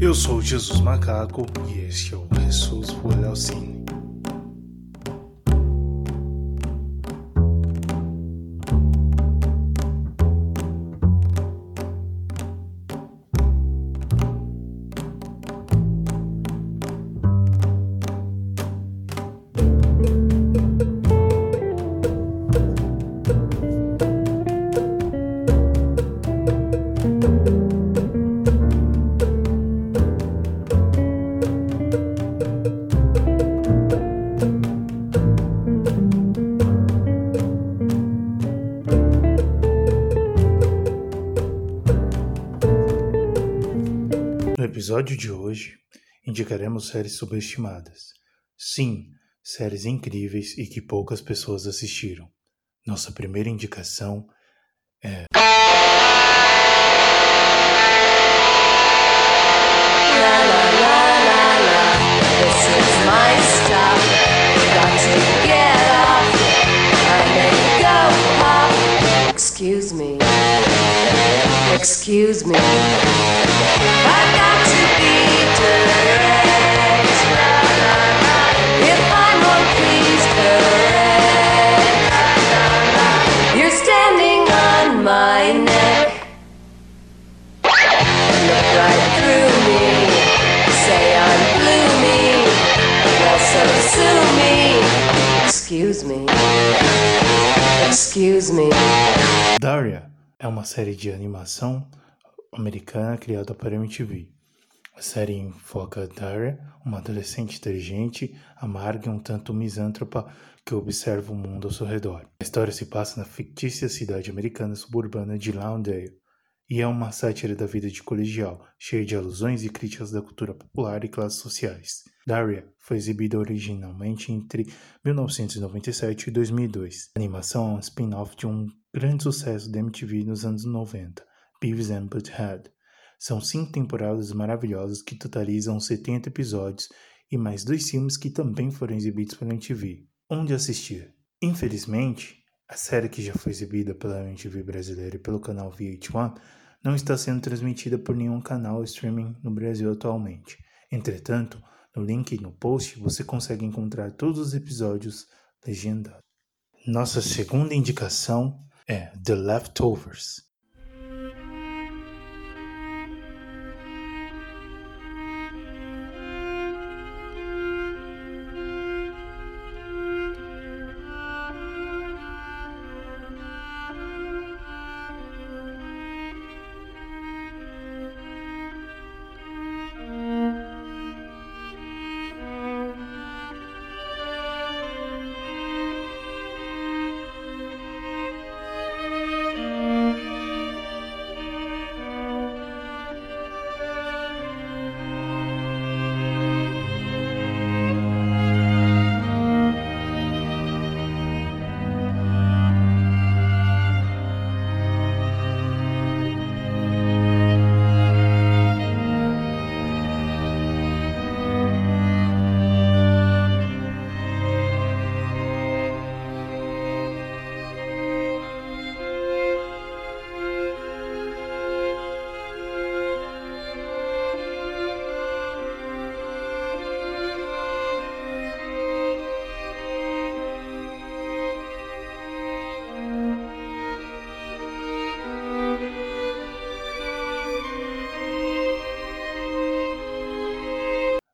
Eu sou Jesus Macaco e este é o Jesus por episódio de hoje, indicaremos séries subestimadas. Sim, séries incríveis e que poucas pessoas assistiram. Nossa primeira indicação é. Excuse me. Excuse me. Excuse me. Excuse me. Daria é uma série de animação americana criada para MTV. A série enfoca Daria, uma adolescente inteligente, amarga e um tanto misântropa que observa o mundo ao seu redor. A história se passa na fictícia cidade americana suburbana de Lawndale e é uma sátira da vida de colegial, cheia de alusões e críticas da cultura popular e classes sociais. Daria foi exibida originalmente entre 1997 e 2002. A animação é um spin-off de um grande sucesso da MTV nos anos 90, Beavis and Butthead. São cinco temporadas maravilhosas que totalizam 70 episódios e mais dois filmes que também foram exibidos pela MTV. Onde assistir? Infelizmente, a série que já foi exibida pela MTV brasileira e pelo canal VH1 não está sendo transmitida por nenhum canal streaming no Brasil atualmente. Entretanto, no link no post você consegue encontrar todos os episódios legendados. Nossa segunda indicação é The Leftovers.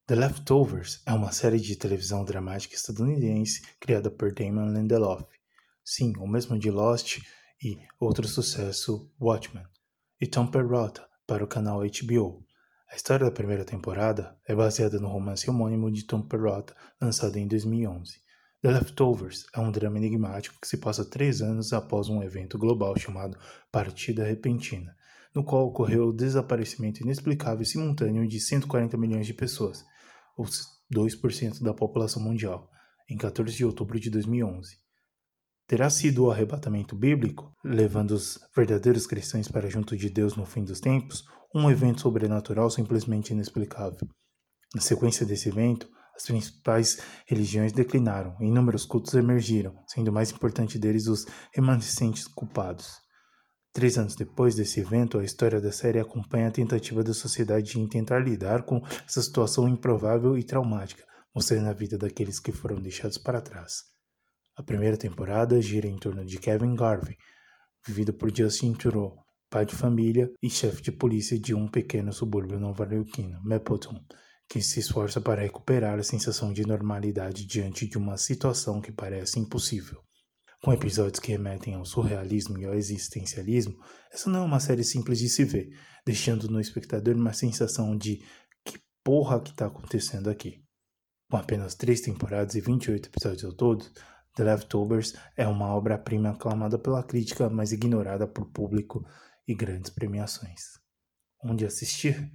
The Leftovers é uma série de televisão dramática estadunidense criada por Damon Lindelof. Sim, o mesmo de Lost e outro sucesso, Watchmen. E Tom Perrotta para o canal HBO. A história da primeira temporada é baseada no romance homônimo de Tom Perrotta, lançado em 2011. The Leftovers é um drama enigmático que se passa três anos após um evento global chamado Partida Repentina, no qual ocorreu o desaparecimento inexplicável e simultâneo de 140 milhões de pessoas, ou 2% da população mundial, em 14 de outubro de 2011. Terá sido o arrebatamento bíblico, levando os verdadeiros cristãos para junto de Deus no fim dos tempos, um evento sobrenatural simplesmente inexplicável. Na sequência desse evento, as principais religiões declinaram e inúmeros cultos emergiram, sendo o mais importante deles os remanescentes culpados. Três anos depois desse evento, a história da série acompanha a tentativa da sociedade em tentar lidar com essa situação improvável e traumática, mostrando a vida daqueles que foram deixados para trás. A primeira temporada gira em torno de Kevin Garvey, vivido por Justin Theroux, pai de família e chefe de polícia de um pequeno subúrbio nova-iorquino, Mapleton, que se esforça para recuperar a sensação de normalidade diante de uma situação que parece impossível. Com episódios que remetem ao surrealismo e ao existencialismo, essa não é uma série simples de se ver, deixando no espectador uma sensação de que porra que está acontecendo aqui. Com apenas três temporadas e 28 episódios ao todo, The Leftovers é uma obra-prima aclamada pela crítica, mas ignorada por público e grandes premiações. Onde assistir?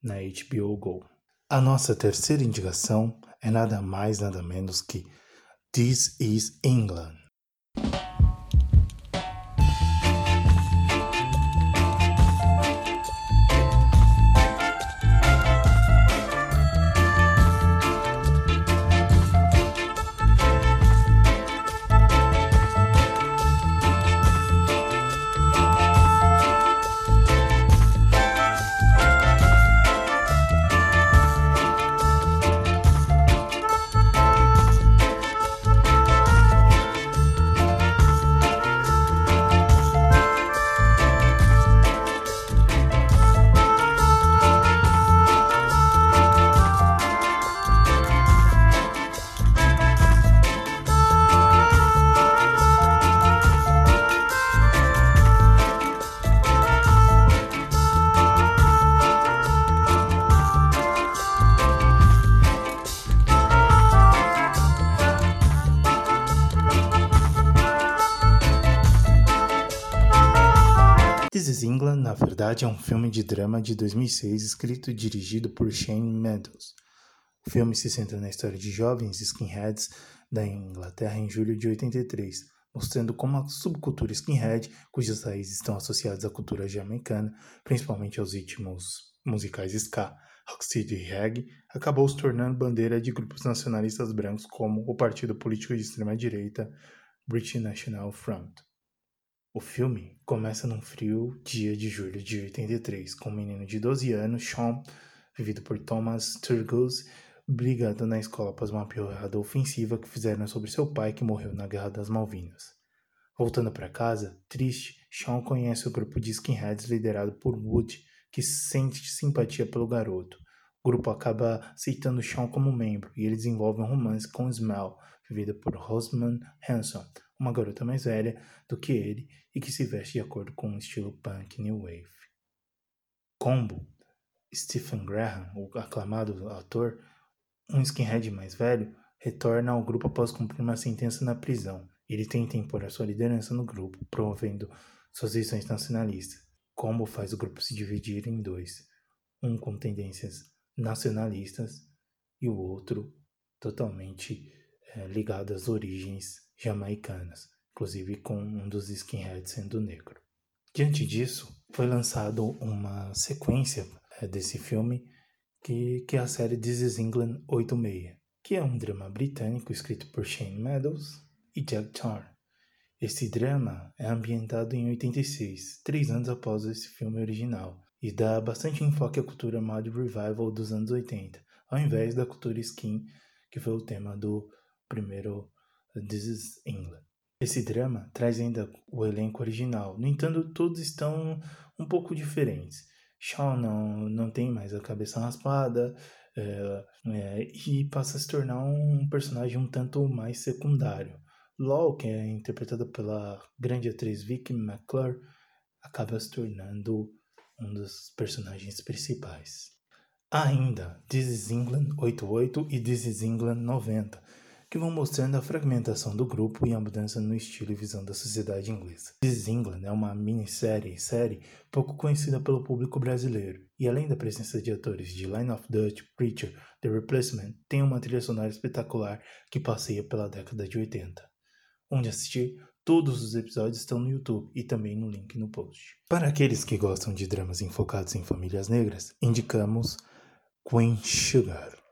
Na HBO Go. A nossa terceira indicação é nada mais nada menos que This is England. This verdade, é um filme de drama de 2006 escrito e dirigido por Shane Meadows. O filme se centra na história de jovens skinheads da Inglaterra em julho de 83, mostrando como a subcultura skinhead, cujas raízes estão associadas à cultura jamaicana, principalmente aos ritmos musicais ska, rocksteady e reggae, acabou se tornando bandeira de grupos nacionalistas brancos como o partido político de extrema-direita British National Front. O filme começa num frio dia de julho de 83, com um menino de 12 anos, Sean, vivido por Thomas Turgos, brigando na escola após uma piorada ofensiva que fizeram sobre seu pai que morreu na Guerra das Malvinas. Voltando para casa, triste, Sean conhece o grupo de skinheads liderado por Wood, que sente simpatia pelo garoto. O grupo acaba aceitando Sean como membro e ele desenvolve um romance com Smell, vivida por Rosamund Hanson, uma garota mais velha do que ele e que se veste de acordo com o estilo punk new wave. Combo, Stephen Graham, o aclamado ator, um skinhead mais velho, retorna ao grupo após cumprir uma sentença na prisão. Ele tenta impor a sua liderança no grupo, promovendo suas visões nacionalistas. Combo faz o grupo se dividir em dois, um com tendências nacionalistas e o outro totalmente é, ligado às origens jamaicanas, inclusive com um dos skinheads sendo negro. Diante disso, foi lançado uma sequência é, desse filme que, que é a série This is England 86, que é um drama britânico escrito por Shane Meadows e Jack Tarr. Esse drama é ambientado em 86, três anos após esse filme original, e dá bastante enfoque à cultura mod revival dos anos 80, ao invés da cultura skin, que foi o tema do primeiro This is England. Esse drama traz ainda o elenco original, no entanto, todos estão um pouco diferentes. Shaw não, não tem mais a cabeça raspada é, é, e passa a se tornar um personagem um tanto mais secundário. Law, que é interpretada pela grande atriz Vicky McClure, acaba se tornando um dos personagens principais. Ainda, This is England 88 e This is England 90 que vão mostrando a fragmentação do grupo e a mudança no estilo e visão da sociedade inglesa. This England é uma minissérie série pouco conhecida pelo público brasileiro, e além da presença de atores de Line of Dutch, Preacher, The Replacement, tem uma trilha sonora espetacular que passeia pela década de 80. Onde assistir, todos os episódios estão no YouTube e também no link no post. Para aqueles que gostam de dramas enfocados em famílias negras, indicamos Queen Sugar.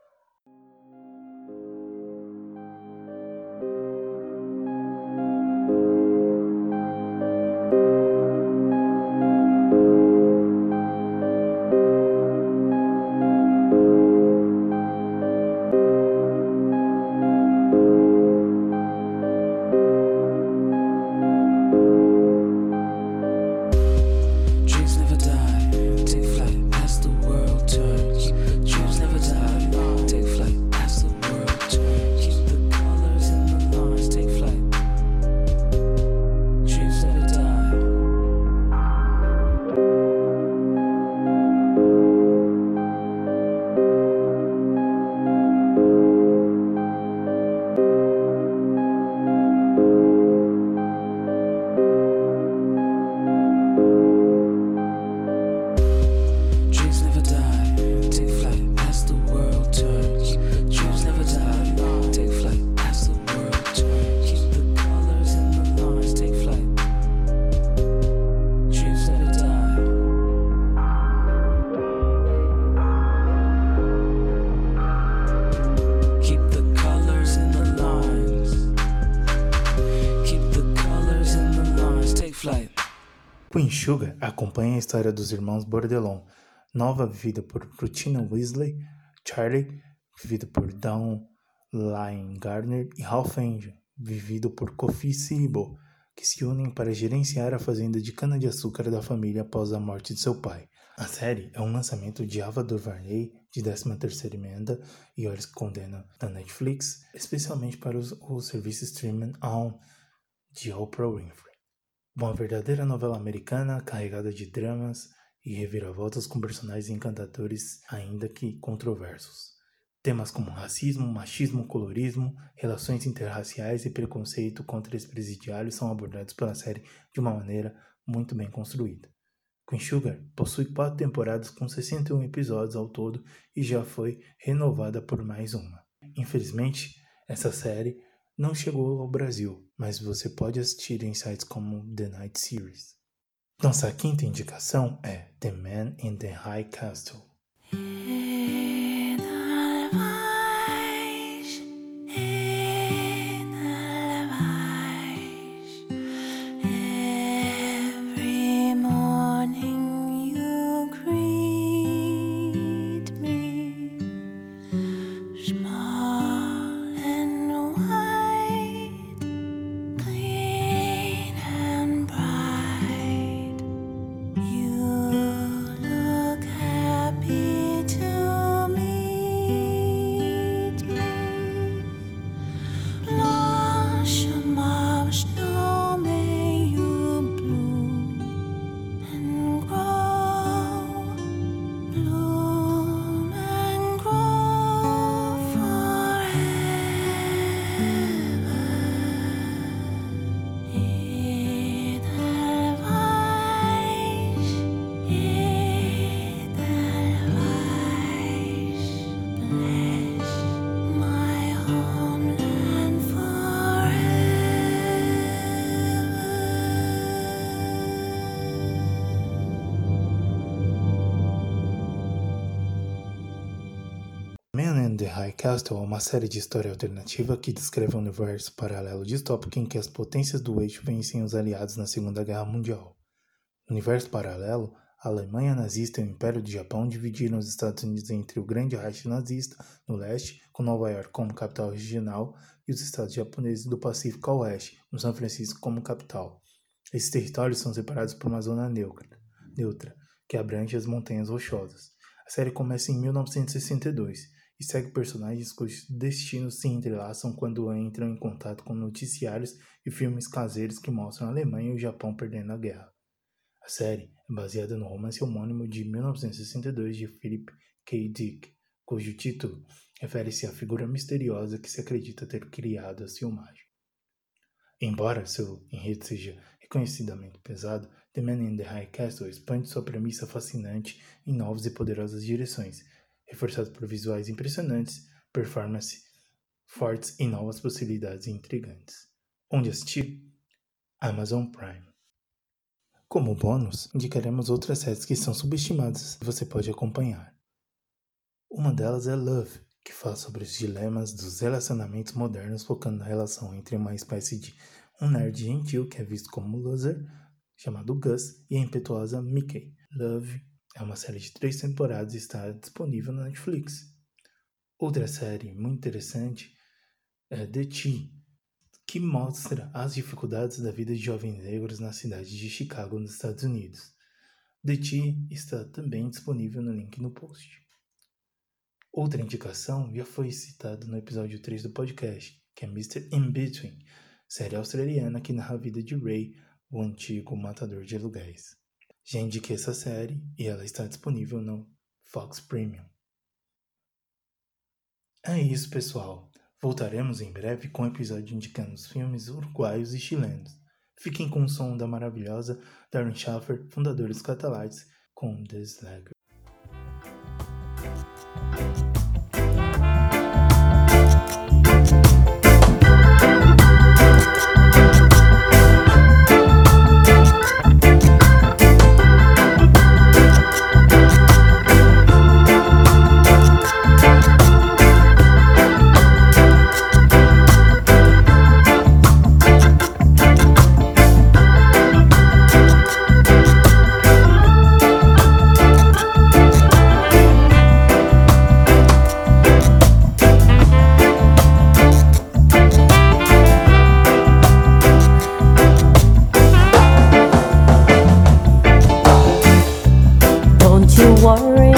Queen Sugar acompanha a história dos irmãos Bordelon, Nova vivida por Rutina Weasley, Charlie, vivido por Dawn Lyon Gardner e Ralph Angel, vivido por Kofi Sibo, que se unem para gerenciar a fazenda de cana-de-açúcar da família após a morte de seu pai. A série é um lançamento de Ava DuVernay, de 13ª emenda e Olhos que Condena da Netflix, especialmente para os, o serviço streaming On de Oprah Winfrey. Uma verdadeira novela americana carregada de dramas, e reviravoltas com personagens encantadores, ainda que controversos. Temas como racismo, machismo, colorismo, relações interraciais e preconceito contra ex-presidiários são abordados pela série de uma maneira muito bem construída. Queen Sugar possui quatro temporadas com 61 episódios ao todo e já foi renovada por mais uma. Infelizmente, essa série não chegou ao Brasil, mas você pode assistir em sites como The Night Series. Nossa quinta indicação é The Man in the High Castle. The High Castle é uma série de história alternativa que descreve um universo paralelo distópico em que as potências do eixo vencem os aliados na Segunda Guerra Mundial. No universo paralelo, a Alemanha nazista e o Império do Japão dividiram os Estados Unidos entre o Grande Reich nazista, no leste, com Nova York como capital regional, e os estados japoneses do Pacífico ao oeste, com São Francisco como capital. Esses territórios são separados por uma zona neutra, neutra que abrange as Montanhas Rochosas. A série começa em 1962 e segue personagens cujos destinos se entrelaçam quando entram em contato com noticiários e filmes caseiros que mostram a Alemanha e o Japão perdendo a guerra. A série é baseada no romance homônimo de 1962 de Philip K. Dick, cujo título refere-se à figura misteriosa que se acredita ter criado a filmagem. Embora seu enredo seja reconhecidamente pesado, The Man in the High Castle expande sua premissa fascinante em novas e poderosas direções, reforçado por visuais impressionantes, performance fortes e novas possibilidades intrigantes. Onde assistir? Amazon Prime. Como bônus, indicaremos outras séries que são subestimadas e você pode acompanhar. Uma delas é Love, que fala sobre os dilemas dos relacionamentos modernos, focando na relação entre uma espécie de um nerd gentil que é visto como loser, chamado Gus, e a impetuosa Mickey. Love é uma série de três temporadas e está disponível na Netflix. Outra série muito interessante é The Tea, que mostra as dificuldades da vida de jovens negros na cidade de Chicago, nos Estados Unidos. The Tea está também disponível no link no post. Outra indicação já foi citada no episódio 3 do podcast, que é Mr. In Between, série australiana que narra a vida de Ray, o antigo matador de aluguéis. Já indiquei essa série e ela está disponível no Fox Premium. É isso, pessoal. Voltaremos em breve com um episódio indicando os filmes uruguaios e chilenos. Fiquem com o som da maravilhosa Darren Schaffer, dos Catalites, com The Slacker. worry.